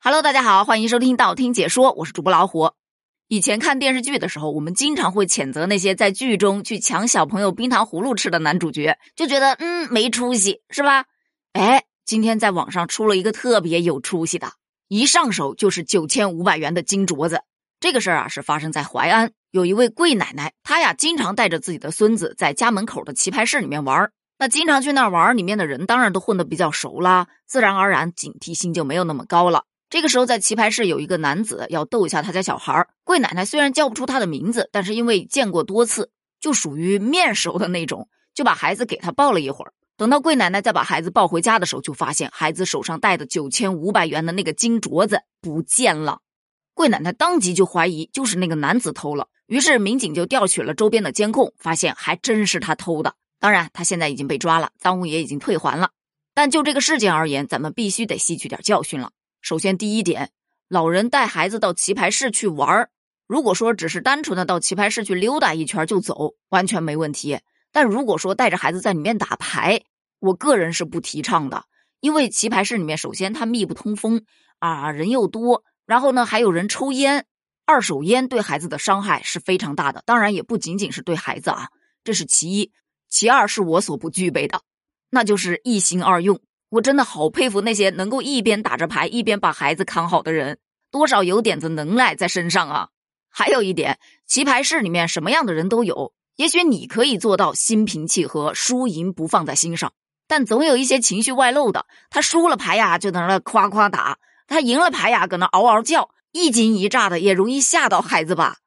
Hello，大家好，欢迎收听道听解说，我是主播老虎。以前看电视剧的时候，我们经常会谴责那些在剧中去抢小朋友冰糖葫芦吃的男主角，就觉得嗯没出息，是吧？哎，今天在网上出了一个特别有出息的，一上手就是九千五百元的金镯子。这个事儿啊是发生在淮安，有一位贵奶奶，她呀经常带着自己的孙子在家门口的棋牌室里面玩那经常去那儿玩，里面的人当然都混得比较熟啦，自然而然警惕性就没有那么高了。这个时候，在棋牌室有一个男子要逗一下他家小孩儿。贵奶奶虽然叫不出他的名字，但是因为见过多次，就属于面熟的那种，就把孩子给他抱了一会儿。等到贵奶奶再把孩子抱回家的时候，就发现孩子手上戴的九千五百元的那个金镯子不见了。贵奶奶当即就怀疑就是那个男子偷了，于是民警就调取了周边的监控，发现还真是他偷的。当然，他现在已经被抓了，赃物也已经退还了。但就这个事件而言，咱们必须得吸取点教训了。首先，第一点，老人带孩子到棋牌室去玩儿，如果说只是单纯的到棋牌室去溜达一圈就走，完全没问题。但如果说带着孩子在里面打牌，我个人是不提倡的，因为棋牌室里面首先它密不通风啊，人又多，然后呢还有人抽烟，二手烟对孩子的伤害是非常大的。当然，也不仅仅是对孩子啊，这是其一，其二是我所不具备的，那就是一心二用。我真的好佩服那些能够一边打着牌一边把孩子看好的人，多少有点子能耐在身上啊！还有一点，棋牌室里面什么样的人都有，也许你可以做到心平气和，输赢不放在心上，但总有一些情绪外露的。他输了牌呀，就在那夸夸打；他赢了牌呀，搁那嗷嗷叫，一惊一乍的，也容易吓到孩子吧。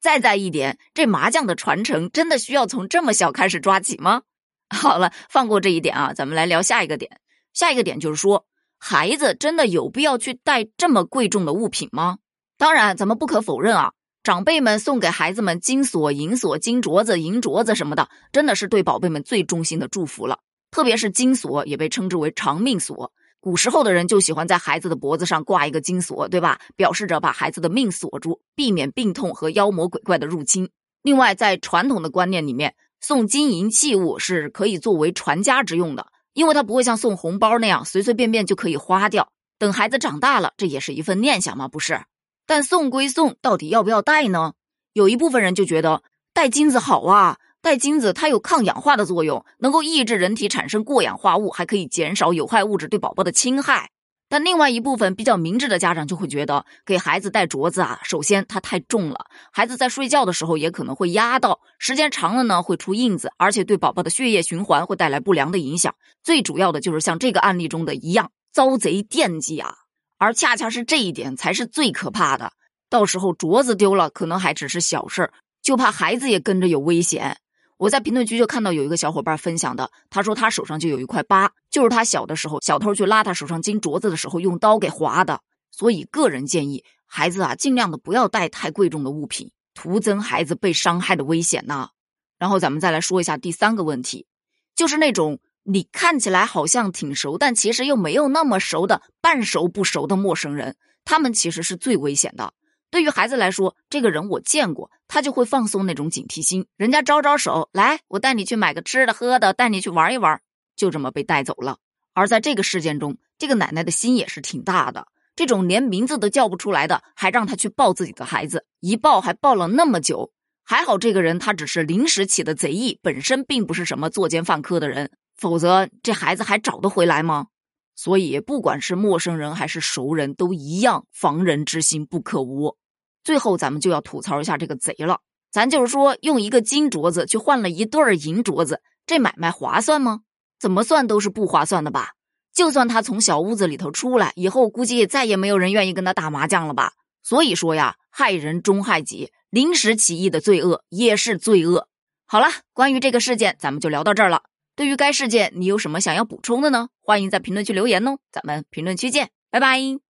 再再一点，这麻将的传承真的需要从这么小开始抓起吗？好了，放过这一点啊，咱们来聊下一个点。下一个点就是说，孩子真的有必要去带这么贵重的物品吗？当然，咱们不可否认啊，长辈们送给孩子们金锁、银锁、金镯子、银镯子什么的，真的是对宝贝们最衷心的祝福了。特别是金锁，也被称之为长命锁。古时候的人就喜欢在孩子的脖子上挂一个金锁，对吧？表示着把孩子的命锁住，避免病痛和妖魔鬼怪的入侵。另外，在传统的观念里面，送金银器物是可以作为传家之用的。因为他不会像送红包那样随随便便就可以花掉，等孩子长大了，这也是一份念想嘛，不是？但送归送，到底要不要带呢？有一部分人就觉得带金子好啊，带金子它有抗氧化的作用，能够抑制人体产生过氧化物，还可以减少有害物质对宝宝的侵害。但另外一部分比较明智的家长就会觉得，给孩子戴镯子啊，首先它太重了，孩子在睡觉的时候也可能会压到，时间长了呢会出印子，而且对宝宝的血液循环会带来不良的影响。最主要的就是像这个案例中的一样，遭贼惦记啊！而恰恰是这一点才是最可怕的，到时候镯子丢了，可能还只是小事儿，就怕孩子也跟着有危险。我在评论区就看到有一个小伙伴分享的，他说他手上就有一块疤，就是他小的时候小偷去拉他手上金镯子的时候用刀给划的。所以个人建议孩子啊，尽量的不要带太贵重的物品，徒增孩子被伤害的危险呐。然后咱们再来说一下第三个问题，就是那种你看起来好像挺熟，但其实又没有那么熟的半熟不熟的陌生人，他们其实是最危险的。对于孩子来说，这个人我见过，他就会放松那种警惕心。人家招招手来，我带你去买个吃的喝的，带你去玩一玩，就这么被带走了。而在这个事件中，这个奶奶的心也是挺大的。这种连名字都叫不出来的，还让他去抱自己的孩子，一抱还抱了那么久。还好这个人他只是临时起的贼意，本身并不是什么作奸犯科的人，否则这孩子还找得回来吗？所以，不管是陌生人还是熟人，都一样，防人之心不可无。最后，咱们就要吐槽一下这个贼了。咱就是说，用一个金镯子去换了一对儿银镯子，这买卖划算吗？怎么算都是不划算的吧？就算他从小屋子里头出来以后，估计再也没有人愿意跟他打麻将了吧？所以说呀，害人终害己，临时起意的罪恶也是罪恶。好了，关于这个事件，咱们就聊到这儿了。对于该事件，你有什么想要补充的呢？欢迎在评论区留言哦，咱们评论区见，拜拜。